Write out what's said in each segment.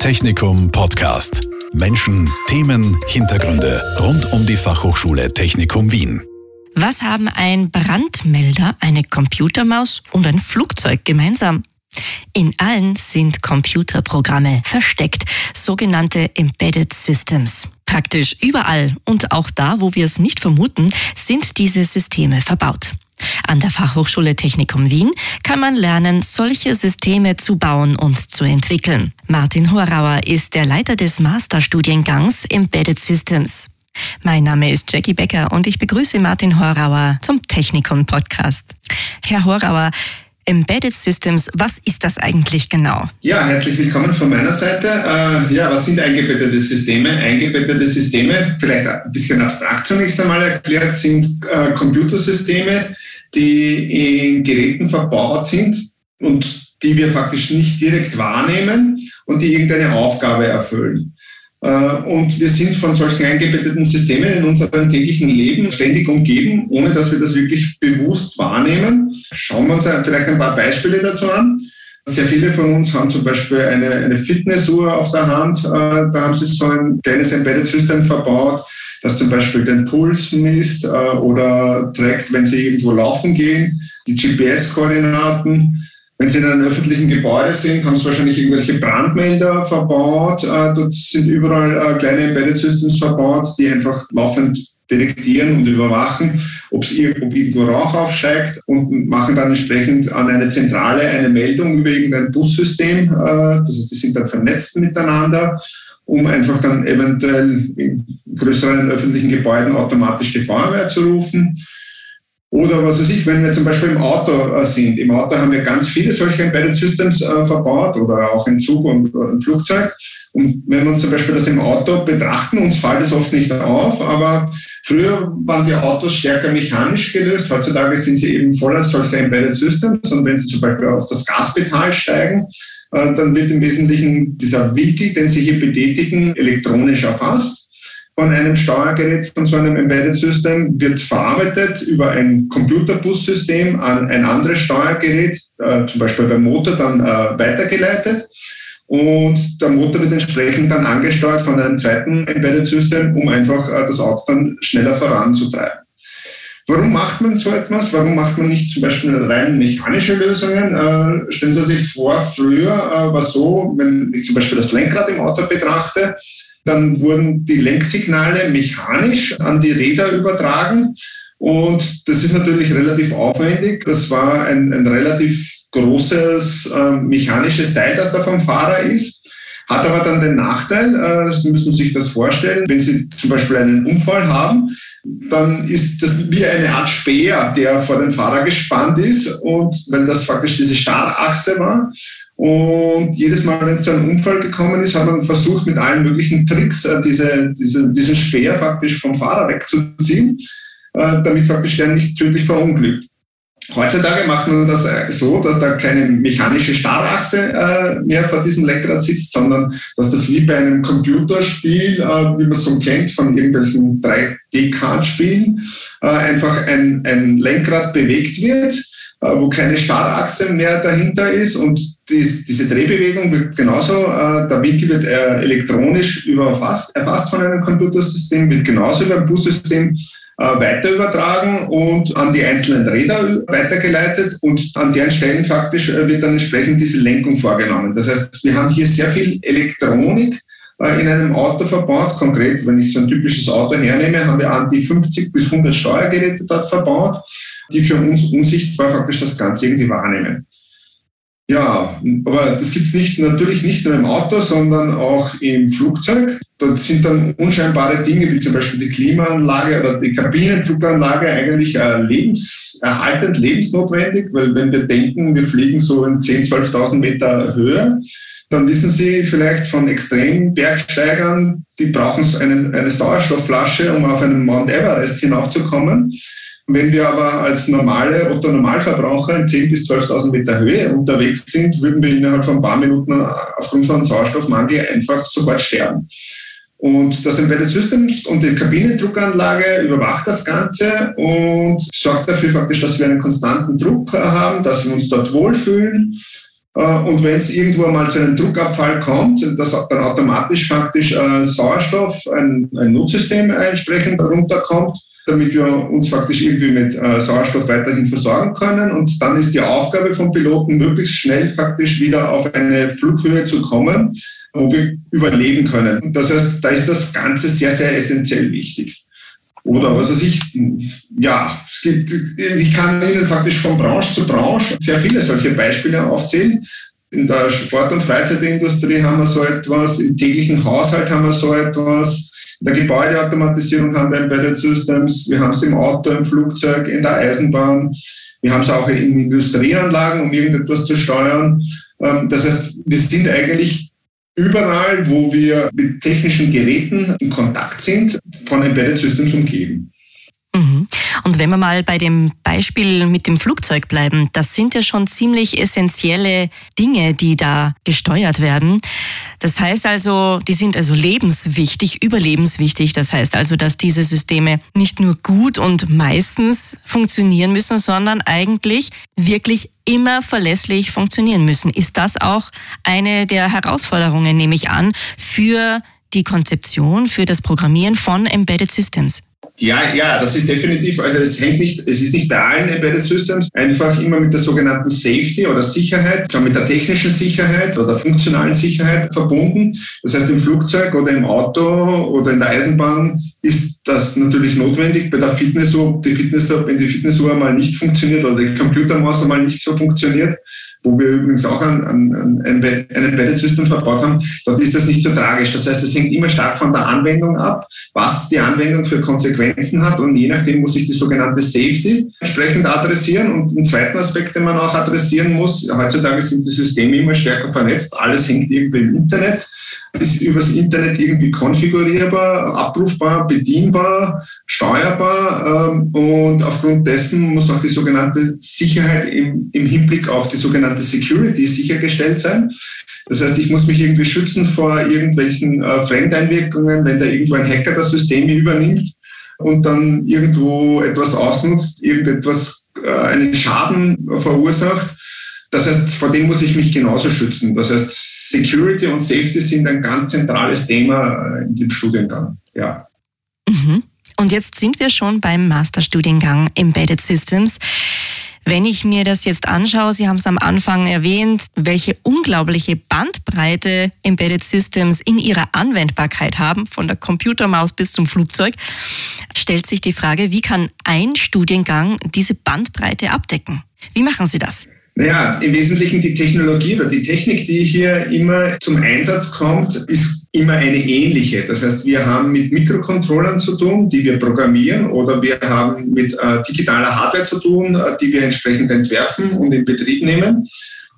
Technikum Podcast. Menschen, Themen, Hintergründe rund um die Fachhochschule Technikum Wien. Was haben ein Brandmelder, eine Computermaus und ein Flugzeug gemeinsam? In allen sind Computerprogramme versteckt, sogenannte Embedded Systems. Praktisch überall und auch da, wo wir es nicht vermuten, sind diese Systeme verbaut. An der Fachhochschule Technikum Wien kann man lernen, solche Systeme zu bauen und zu entwickeln. Martin Horauer ist der Leiter des Masterstudiengangs Embedded Systems. Mein Name ist Jackie Becker und ich begrüße Martin Horauer zum Technikum Podcast. Herr Horauer, Embedded Systems, was ist das eigentlich genau? Ja, herzlich willkommen von meiner Seite. Äh, ja, was sind eingebettete Systeme? Eingebettete Systeme, vielleicht ein bisschen abstrakt zunächst einmal erklärt, sind äh, Computersysteme, die in Geräten verbaut sind und die wir faktisch nicht direkt wahrnehmen und die irgendeine Aufgabe erfüllen. Äh, und wir sind von solchen eingebetteten Systemen in unserem täglichen Leben ständig umgeben, ohne dass wir das wirklich bewusst wahrnehmen. Schauen wir uns vielleicht ein paar Beispiele dazu an. Sehr viele von uns haben zum Beispiel eine, eine Fitnessuhr auf der Hand. Äh, da haben sie so ein kleines Embedded System verbaut das zum Beispiel den Puls misst äh, oder trägt, wenn Sie irgendwo laufen gehen, die GPS-Koordinaten. Wenn Sie in einem öffentlichen Gebäude sind, haben Sie wahrscheinlich irgendwelche Brandmelder verbaut. Äh, dort sind überall äh, kleine Embedded Systems verbaut, die einfach laufend detektieren und überwachen, ob es irgendwo Rauch aufsteigt und machen dann entsprechend an eine Zentrale eine Meldung über irgendein Bussystem. Das heißt, die sind dann vernetzt miteinander um einfach dann eventuell in größeren öffentlichen Gebäuden automatisch die Feuerwehr zu rufen. Oder was weiß ich, wenn wir zum Beispiel im Auto äh, sind. Im Auto haben wir ganz viele solche Embedded Systems äh, verbaut oder auch im Zug und im Flugzeug. Und wenn wir uns zum Beispiel das im Auto betrachten, uns fällt das oft nicht auf, aber früher waren die Autos stärker mechanisch gelöst. Heutzutage sind sie eben voller solcher Embedded Systems. Und wenn Sie zum Beispiel auf das Gaspedal steigen, äh, dann wird im Wesentlichen dieser Winkel, den Sie hier betätigen, elektronisch erfasst von einem Steuergerät, von so einem Embedded System, wird verarbeitet über ein Computerbussystem an ein anderes Steuergerät, äh, zum Beispiel beim Motor, dann äh, weitergeleitet. Und der Motor wird entsprechend dann angesteuert von einem zweiten Embedded System, um einfach das Auto dann schneller voranzutreiben. Warum macht man so etwas? Warum macht man nicht zum Beispiel rein mechanische Lösungen? Äh, stellen Sie sich vor, früher äh, war so, wenn ich zum Beispiel das Lenkrad im Auto betrachte, dann wurden die Lenksignale mechanisch an die Räder übertragen. Und das ist natürlich relativ aufwendig. Das war ein, ein relativ großes äh, mechanisches Teil, das da vom Fahrer ist. Hat aber dann den Nachteil, äh, Sie müssen sich das vorstellen, wenn Sie zum Beispiel einen Unfall haben, dann ist das wie eine Art Speer, der vor den Fahrer gespannt ist und weil das faktisch diese Starrachse war. Und jedes Mal, wenn es zu einem Unfall gekommen ist, hat man versucht, mit allen möglichen Tricks äh, diese, diese, diesen Speer faktisch vom Fahrer wegzuziehen, äh, damit faktisch der nicht tödlich verunglückt. Heutzutage macht man das äh, so, dass da keine mechanische Starrachse äh, mehr vor diesem Lenkrad sitzt, sondern dass das wie bei einem Computerspiel, äh, wie man es so kennt von irgendwelchen 3D-Kartspielen, äh, einfach ein, ein Lenkrad bewegt wird, äh, wo keine Starrachse mehr dahinter ist und dies, diese Drehbewegung wird genauso, äh, der Winkel wird elektronisch überfasst, erfasst von einem Computersystem, wird genauso über ein Bussystem weiter übertragen und an die einzelnen Räder weitergeleitet und an deren Stellen faktisch äh, wird dann entsprechend diese Lenkung vorgenommen. Das heißt, wir haben hier sehr viel Elektronik äh, in einem Auto verbaut. Konkret, wenn ich so ein typisches Auto hernehme, haben wir an die 50 bis 100 Steuergeräte dort verbaut, die für uns unsichtbar faktisch das Ganze irgendwie wahrnehmen. Ja, aber das gibt es nicht, natürlich nicht nur im Auto, sondern auch im Flugzeug. Dort sind dann unscheinbare Dinge wie zum Beispiel die Klimaanlage oder die Kabinendruckanlage eigentlich äh, lebenserhaltend, lebensnotwendig, weil wenn wir denken, wir fliegen so in 10.000, 12.000 Meter Höhe, dann wissen Sie vielleicht von extremen Bergsteigern, die brauchen eine, eine Sauerstoffflasche, um auf einen Mount Everest hinaufzukommen. Wenn wir aber als normale Otto-Normalverbraucher in 10.000 bis 12.000 Meter Höhe unterwegs sind, würden wir innerhalb von ein paar Minuten aufgrund von Sauerstoffmangel einfach sofort sterben. Und das Embedded System und die Kabinendruckanlage überwacht das Ganze und sorgt dafür faktisch, dass wir einen konstanten Druck haben, dass wir uns dort wohlfühlen. Und wenn es irgendwo mal zu einem Druckabfall kommt, dass dann automatisch faktisch Sauerstoff, ein, ein Notsystem entsprechend runterkommt, damit wir uns faktisch irgendwie mit Sauerstoff weiterhin versorgen können. Und dann ist die Aufgabe vom Piloten, möglichst schnell faktisch wieder auf eine Flughöhe zu kommen, wo wir überleben können. Das heißt, da ist das Ganze sehr, sehr essentiell wichtig. Oder was weiß ich, ja, es gibt, ich kann Ihnen faktisch von Branche zu Branche sehr viele solche Beispiele aufzählen. In der Sport- und Freizeitindustrie haben wir so etwas, im täglichen Haushalt haben wir so etwas, der Gebäudeautomatisierung haben wir Embedded Systems, wir haben es im Auto, im Flugzeug, in der Eisenbahn, wir haben es auch in Industrieanlagen, um irgendetwas zu steuern. Ähm, das heißt, wir sind eigentlich überall, wo wir mit technischen Geräten in Kontakt sind, von Embedded Systems umgeben. Mhm. Und wenn wir mal bei dem Beispiel mit dem Flugzeug bleiben, das sind ja schon ziemlich essentielle Dinge, die da gesteuert werden. Das heißt also, die sind also lebenswichtig, überlebenswichtig. Das heißt also, dass diese Systeme nicht nur gut und meistens funktionieren müssen, sondern eigentlich wirklich immer verlässlich funktionieren müssen. Ist das auch eine der Herausforderungen, nehme ich an, für die Konzeption, für das Programmieren von Embedded Systems? Ja, ja, das ist definitiv, also es hängt nicht, es ist nicht bei allen Embedded Systems einfach immer mit der sogenannten Safety oder Sicherheit, zwar mit der technischen Sicherheit oder funktionalen Sicherheit verbunden. Das heißt, im Flugzeug oder im Auto oder in der Eisenbahn ist das natürlich notwendig. Bei der Fitnessuhr, die Fitnessuhr, wenn die Fitnessuhr mal nicht funktioniert oder die Computermaus mal nicht so funktioniert, wo wir übrigens auch ein, ein, ein, ein Embedded System verbaut haben, dort ist das nicht so tragisch. Das heißt, es hängt immer stark von der Anwendung ab, was die Anwendung für Konsequenzen hat und je nachdem muss ich die sogenannte Safety entsprechend adressieren. Und einen zweiten Aspekt, den man auch adressieren muss, heutzutage sind die Systeme immer stärker vernetzt, alles hängt irgendwie im Internet ist übers Internet irgendwie konfigurierbar, abrufbar, bedienbar, steuerbar ähm, und aufgrund dessen muss auch die sogenannte Sicherheit im, im Hinblick auf die sogenannte Security sichergestellt sein. Das heißt, ich muss mich irgendwie schützen vor irgendwelchen äh, Fremdeinwirkungen, wenn da irgendwo ein Hacker das System übernimmt und dann irgendwo etwas ausnutzt, irgendetwas, äh, einen Schaden verursacht das heißt, vor dem muss ich mich genauso schützen. Das heißt, Security und Safety sind ein ganz zentrales Thema äh, in dem Studiengang. Ja. Mhm. Und jetzt sind wir schon beim Masterstudiengang Embedded Systems. Wenn ich mir das jetzt anschaue, Sie haben es am Anfang erwähnt, welche unglaubliche Bandbreite Embedded Systems in ihrer Anwendbarkeit haben, von der Computermaus bis zum Flugzeug, stellt sich die Frage, wie kann ein Studiengang diese Bandbreite abdecken? Wie machen Sie das? Naja, im Wesentlichen die Technologie oder die Technik, die hier immer zum Einsatz kommt, ist immer eine ähnliche. Das heißt, wir haben mit Mikrocontrollern zu tun, die wir programmieren, oder wir haben mit äh, digitaler Hardware zu tun, äh, die wir entsprechend entwerfen und in Betrieb nehmen.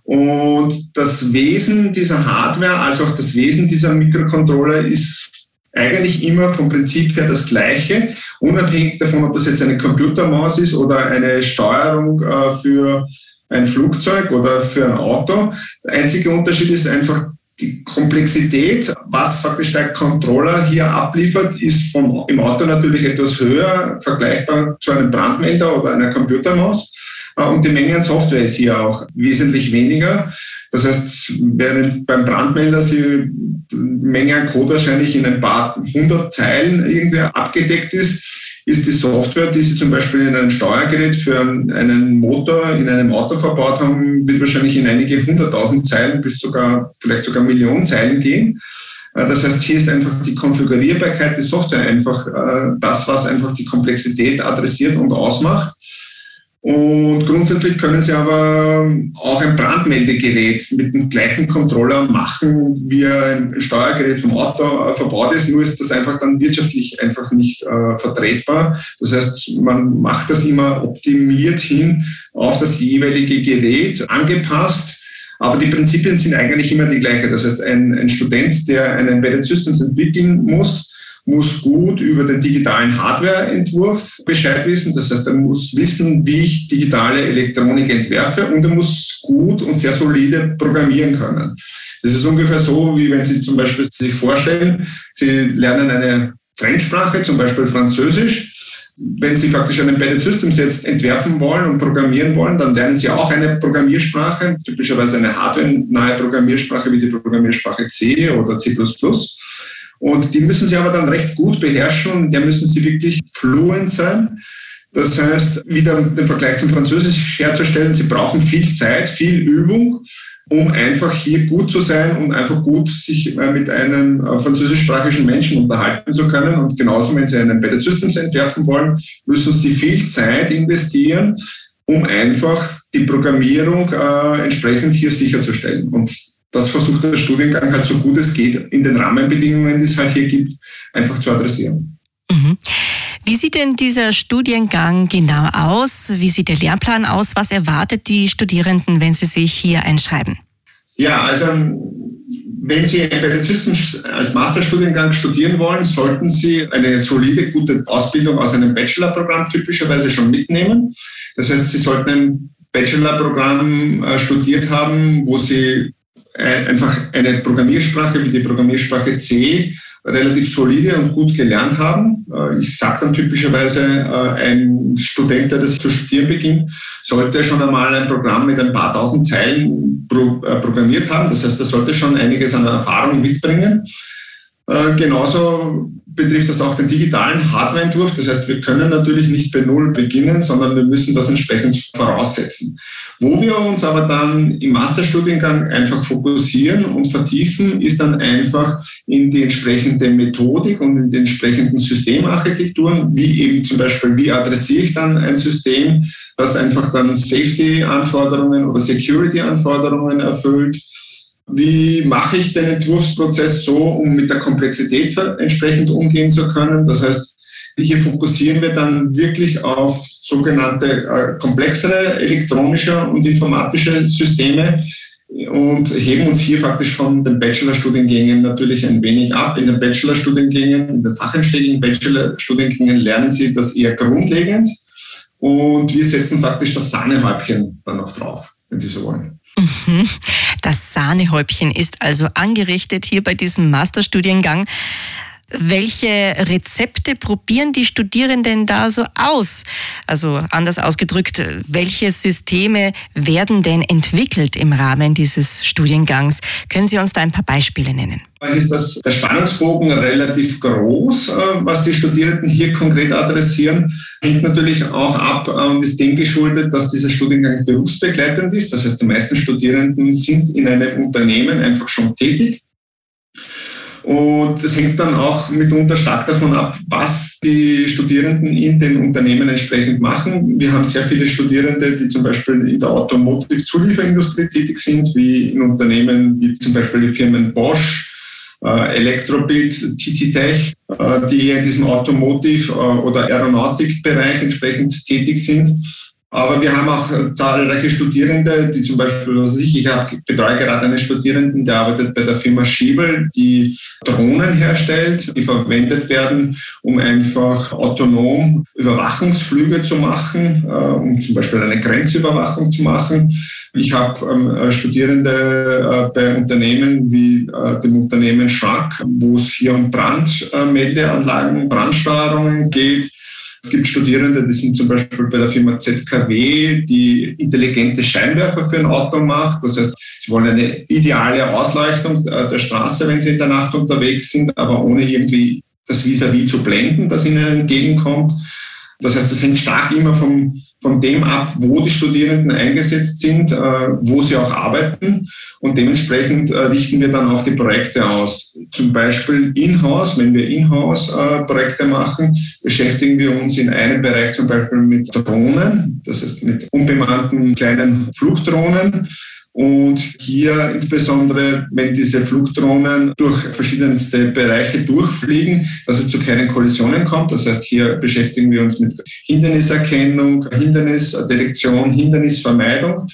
Und das Wesen dieser Hardware, als auch das Wesen dieser Mikrocontroller ist eigentlich immer vom Prinzip her das Gleiche, unabhängig davon, ob das jetzt eine Computermaus ist oder eine Steuerung äh, für ein Flugzeug oder für ein Auto. Der einzige Unterschied ist einfach die Komplexität, was faktisch der Controller hier abliefert, ist vom, im Auto natürlich etwas höher, vergleichbar zu einem Brandmelder oder einer Computermaus. Äh, und die Menge an Software ist hier auch wesentlich weniger. Das heißt, während beim Brandmelder die Menge an Code wahrscheinlich in ein paar hundert Zeilen irgendwie abgedeckt ist, ist die Software, die Sie zum Beispiel in einem Steuergerät für einen Motor in einem Auto verbaut haben, wird wahrscheinlich in einige hunderttausend Zeilen bis sogar, vielleicht sogar Millionen Zeilen gehen. Äh, das heißt, hier ist einfach die Konfigurierbarkeit der Software einfach äh, das, was einfach die Komplexität adressiert und ausmacht. Und grundsätzlich können Sie aber auch ein Brandmeldegerät mit dem gleichen Controller machen, wie ein Steuergerät vom Auto äh, verbaut ist. Nur ist das einfach dann wirtschaftlich einfach nicht äh, vertretbar. Das heißt, man macht das immer optimiert hin auf das jeweilige Gerät angepasst. Aber die Prinzipien sind eigentlich immer die gleichen. Das heißt, ein, ein Student, der einen Embedded Systems entwickeln muss, muss gut über den digitalen Hardwareentwurf Bescheid wissen. Das heißt, er muss wissen, wie ich digitale Elektronik entwerfe und er muss gut und sehr solide programmieren können. Das ist ungefähr so, wie wenn Sie zum Beispiel sich vorstellen, Sie lernen eine Fremdsprache, zum Beispiel Französisch, wenn Sie faktisch ein Embedded Systems jetzt entwerfen wollen und programmieren wollen, dann lernen Sie auch eine Programmiersprache, typischerweise eine hardware-nahe Programmiersprache wie die Programmiersprache C oder C++. Und die müssen Sie aber dann recht gut beherrschen und der müssen Sie wirklich fluent sein. Das heißt, wieder den Vergleich zum Französisch herzustellen, Sie brauchen viel Zeit, viel Übung um einfach hier gut zu sein und einfach gut sich äh, mit einem äh, französischsprachigen Menschen unterhalten zu können. Und genauso, wenn Sie einen Embedded Systems entwerfen wollen, müssen Sie viel Zeit investieren, um einfach die Programmierung äh, entsprechend hier sicherzustellen. Und das versucht der Studiengang halt so gut es geht, in den Rahmenbedingungen, die es halt hier gibt, einfach zu adressieren. Mhm. Wie sieht denn dieser Studiengang genau aus? Wie sieht der Lehrplan aus? Was erwartet die Studierenden, wenn sie sich hier einschreiben? Ja, also wenn Sie Embedded Systems als Masterstudiengang studieren wollen, sollten Sie eine solide, gute Ausbildung aus einem Bachelorprogramm typischerweise schon mitnehmen. Das heißt, Sie sollten ein Bachelorprogramm äh, studiert haben, wo Sie einfach eine Programmiersprache wie die Programmiersprache C relativ solide und gut gelernt haben. Äh, ich sage dann typischerweise, äh, ein Student, der das zu studieren beginnt, sollte schon einmal ein Programm mit ein paar tausend Zeilen äh, programmiert haben. Das heißt, er sollte schon einiges an Erfahrung mitbringen. Genauso betrifft das auch den digitalen Hardwareentwurf. Das heißt, wir können natürlich nicht bei Null beginnen, sondern wir müssen das entsprechend voraussetzen. Wo wir uns aber dann im Masterstudiengang einfach fokussieren und vertiefen, ist dann einfach in die entsprechende Methodik und in die entsprechenden Systemarchitekturen, wie eben zum Beispiel, wie adressiere ich dann ein System, das einfach dann Safety-Anforderungen oder Security-Anforderungen erfüllt wie mache ich den Entwurfsprozess so, um mit der Komplexität entsprechend umgehen zu können. Das heißt, hier fokussieren wir dann wirklich auf sogenannte äh, komplexere elektronische und informatische Systeme und heben uns hier faktisch von den Bachelorstudiengängen natürlich ein wenig ab. In den Bachelorstudiengängen, in den facheinschlägigen Bachelorstudiengängen lernen Sie das eher grundlegend und wir setzen faktisch das Sahnehäubchen dann noch drauf, wenn Sie so wollen. Mhm. Das Sahnehäubchen ist also angerichtet hier bei diesem Masterstudiengang. Welche Rezepte probieren die Studierenden da so aus? Also anders ausgedrückt, welche Systeme werden denn entwickelt im Rahmen dieses Studiengangs? Können Sie uns da ein paar Beispiele nennen? Ist das, der Spannungsbogen relativ groß, äh, was die Studierenden hier konkret adressieren. Hängt natürlich auch ab, ähm, ist dem geschuldet, dass dieser Studiengang berufsbegleitend ist. Das heißt, die meisten Studierenden sind in einem Unternehmen einfach schon tätig und das hängt dann auch mitunter stark davon ab, was die Studierenden in den Unternehmen entsprechend machen. Wir haben sehr viele Studierende, die zum Beispiel in der Automotive-Zulieferindustrie tätig sind, wie in Unternehmen wie zum Beispiel die Firmen Bosch, äh, Elektrobit, TT Tech, äh, die in diesem Automotive- äh, oder Aeronautikbereich entsprechend tätig sind. Aber wir haben auch zahlreiche Studierende, die zum Beispiel, was ich, ich betreue gerade einen Studierenden, der arbeitet bei der Firma Schiebel, die Drohnen herstellt, die verwendet werden, um einfach autonom Überwachungsflüge zu machen, äh, um zum Beispiel eine Grenzüberwachung zu machen. Ich habe ähm, Studierende äh, bei Unternehmen wie äh, dem Unternehmen Schrack, wo es hier um Brandmeldeanlagen, Brandsteuerungen geht es gibt Studierende, die sind zum Beispiel bei der Firma ZKW, die intelligente Scheinwerfer für ein Auto macht. Das heißt, sie wollen eine ideale Ausleuchtung der Straße, wenn sie in der Nacht unterwegs sind, aber ohne irgendwie das Vis-à-vis -vis zu blenden, das ihnen entgegenkommt. Das heißt, das hängt stark immer vom, von dem ab, wo die Studierenden eingesetzt sind, äh, wo sie auch arbeiten. Und dementsprechend äh, richten wir dann auch die Projekte aus. Zum Beispiel in-house, wenn wir in-house äh, Projekte machen, beschäftigen wir uns in einem Bereich zum Beispiel mit Drohnen, das heißt mit unbemannten kleinen Flugdrohnen. Und hier insbesondere, wenn diese Flugdrohnen durch verschiedenste Bereiche durchfliegen, dass es zu keinen Kollisionen kommt. Das heißt, hier beschäftigen wir uns mit Hinderniserkennung, Hindernisdetektion, Hindernisvermeidung,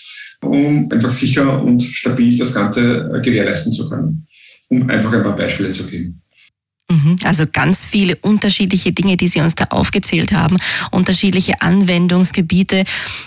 um einfach sicher und stabil das Ganze gewährleisten zu können. Um einfach ein paar Beispiele zu geben. Mhm. Also ganz viele unterschiedliche Dinge, die Sie uns da aufgezählt haben, unterschiedliche Anwendungsgebiete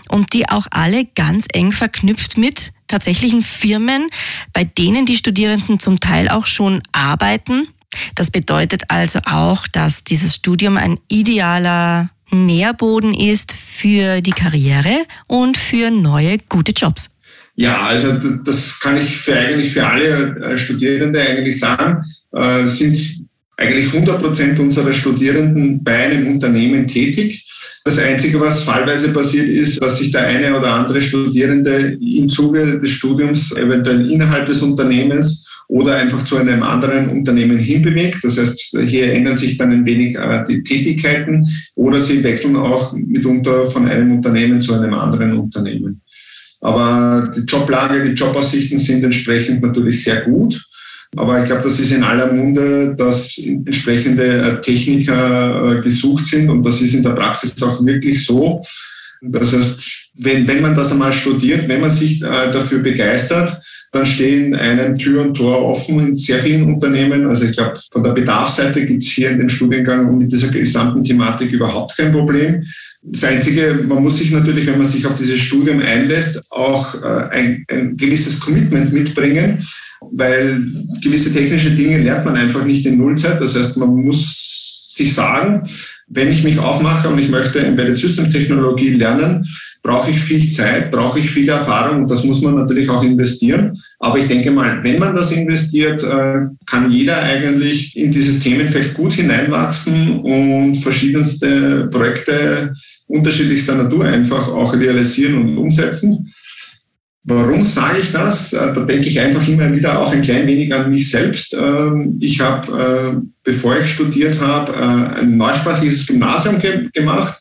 und die auch alle ganz eng verknüpft mit tatsächlichen Firmen, bei denen die Studierenden zum Teil auch schon arbeiten. Das bedeutet also auch, dass dieses Studium ein idealer Nährboden ist für die Karriere und für neue gute Jobs. Ja, also das kann ich für eigentlich für alle äh, Studierende eigentlich sagen, äh, sind eigentlich 100 Prozent unserer Studierenden bei einem Unternehmen tätig. Das Einzige, was fallweise passiert ist, dass sich der eine oder andere Studierende im Zuge des Studiums eventuell innerhalb des Unternehmens oder einfach zu einem anderen Unternehmen hinbewegt. Das heißt, hier ändern sich dann ein wenig äh, die Tätigkeiten oder sie wechseln auch mitunter von einem Unternehmen zu einem anderen Unternehmen. Aber die Joblage, die Jobaussichten sind entsprechend natürlich sehr gut. Aber ich glaube, das ist in aller Munde, dass entsprechende äh, Techniker äh, gesucht sind und das ist in der Praxis auch wirklich so. Das heißt, wenn, wenn man das einmal studiert, wenn man sich äh, dafür begeistert, dann stehen einem Tür und Tor offen in sehr vielen Unternehmen. Also ich glaube, von der Bedarfsseite gibt es hier in dem Studiengang mit dieser gesamten Thematik überhaupt kein Problem. Das Einzige, man muss sich natürlich, wenn man sich auf dieses Studium einlässt, auch ein, ein gewisses Commitment mitbringen weil gewisse technische Dinge lernt man einfach nicht in Nullzeit. Das heißt, man muss sich sagen, wenn ich mich aufmache und ich möchte Embedded System Technologie lernen, brauche ich viel Zeit, brauche ich viel Erfahrung und das muss man natürlich auch investieren. Aber ich denke mal, wenn man das investiert, äh, kann jeder eigentlich in dieses Themenfeld gut hineinwachsen und verschiedenste Projekte unterschiedlichster Natur einfach auch realisieren und umsetzen. Warum sage ich das? Äh, da denke ich einfach immer wieder auch ein klein wenig an mich selbst. Ähm, ich habe, äh, bevor ich studiert habe, äh, ein neusprachliches Gymnasium gemacht,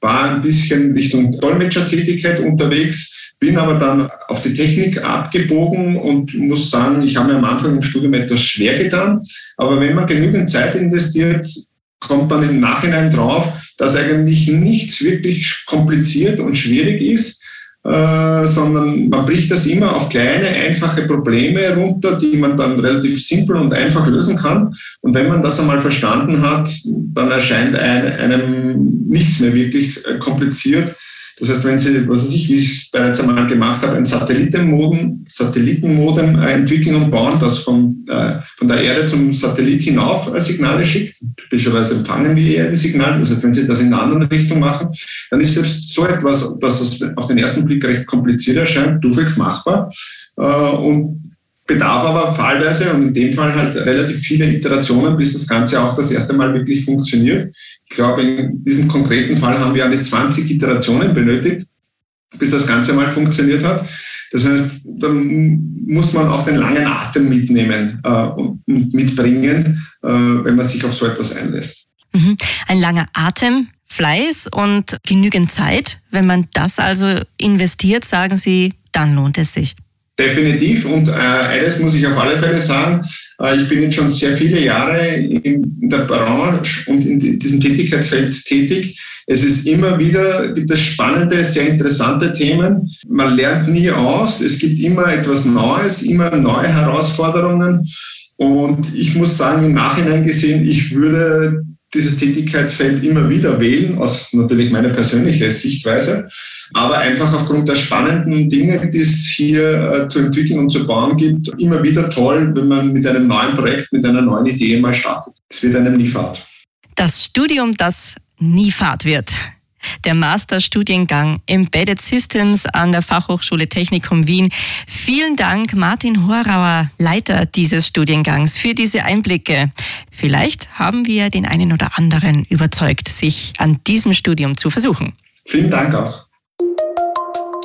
war ein bisschen Richtung Dolmetschertätigkeit unterwegs, bin aber dann auf die Technik abgebogen und muss sagen, ich habe mir am Anfang im Studium etwas schwer getan. Aber wenn man genügend Zeit investiert, kommt man im Nachhinein drauf, dass eigentlich nichts wirklich kompliziert und schwierig ist äh, sondern man bricht das immer auf kleine, einfache Probleme runter, die man dann relativ simpel und einfach lösen kann. Und wenn man das einmal verstanden hat, dann erscheint einem nichts mehr wirklich äh, kompliziert. Das heißt, wenn Sie, was weiß ich, wie ich es bereits einmal gemacht habe, ein Satellitenmodem, Satellitenmodem äh, entwickeln und bauen, das von, äh, von der Erde zum Satellit hinauf äh, Signale schickt. Typischerweise empfangen wir eher die Signale. Das heißt, wenn Sie das in einer anderen Richtung machen, dann ist selbst so etwas, das auf den ersten Blick recht kompliziert erscheint, durchwegs machbar. Äh, und bedarf aber fallweise und in dem Fall halt relativ viele Iterationen, bis das Ganze auch das erste Mal wirklich funktioniert. Ich glaube, in diesem konkreten Fall haben wir eine 20 Iterationen benötigt, bis das Ganze mal funktioniert hat. Das heißt, dann muss man auch den langen Atem mitnehmen äh, und mitbringen, äh, wenn man sich auf so etwas einlässt. Mhm. Ein langer Atem, Fleiß und genügend Zeit. Wenn man das also investiert, sagen Sie, dann lohnt es sich. Definitiv. Und äh, eines muss ich auf alle Fälle sagen, äh, ich bin jetzt schon sehr viele Jahre in, der Branche und in diesem Tätigkeitsfeld tätig. Es ist immer wieder das spannende, sehr interessante Themen. Man lernt nie aus. Es gibt immer etwas Neues, immer neue Herausforderungen. Und ich muss sagen, im Nachhinein gesehen, ich würde dieses Tätigkeitsfeld immer wieder wählen, aus natürlich meiner persönlichen Sichtweise aber einfach aufgrund der spannenden Dinge, die es hier äh, zu entwickeln und zu bauen gibt, immer wieder toll, wenn man mit einem neuen Projekt, mit einer neuen Idee mal startet. Es wird einem nie fad. Das Studium, das nie fad wird. Der Masterstudiengang Embedded Systems an der Fachhochschule Technikum Wien. Vielen Dank, Martin Horauer, Leiter dieses Studiengangs, für diese Einblicke. Vielleicht haben wir den einen oder anderen überzeugt, sich an diesem Studium zu versuchen. Vielen Dank auch.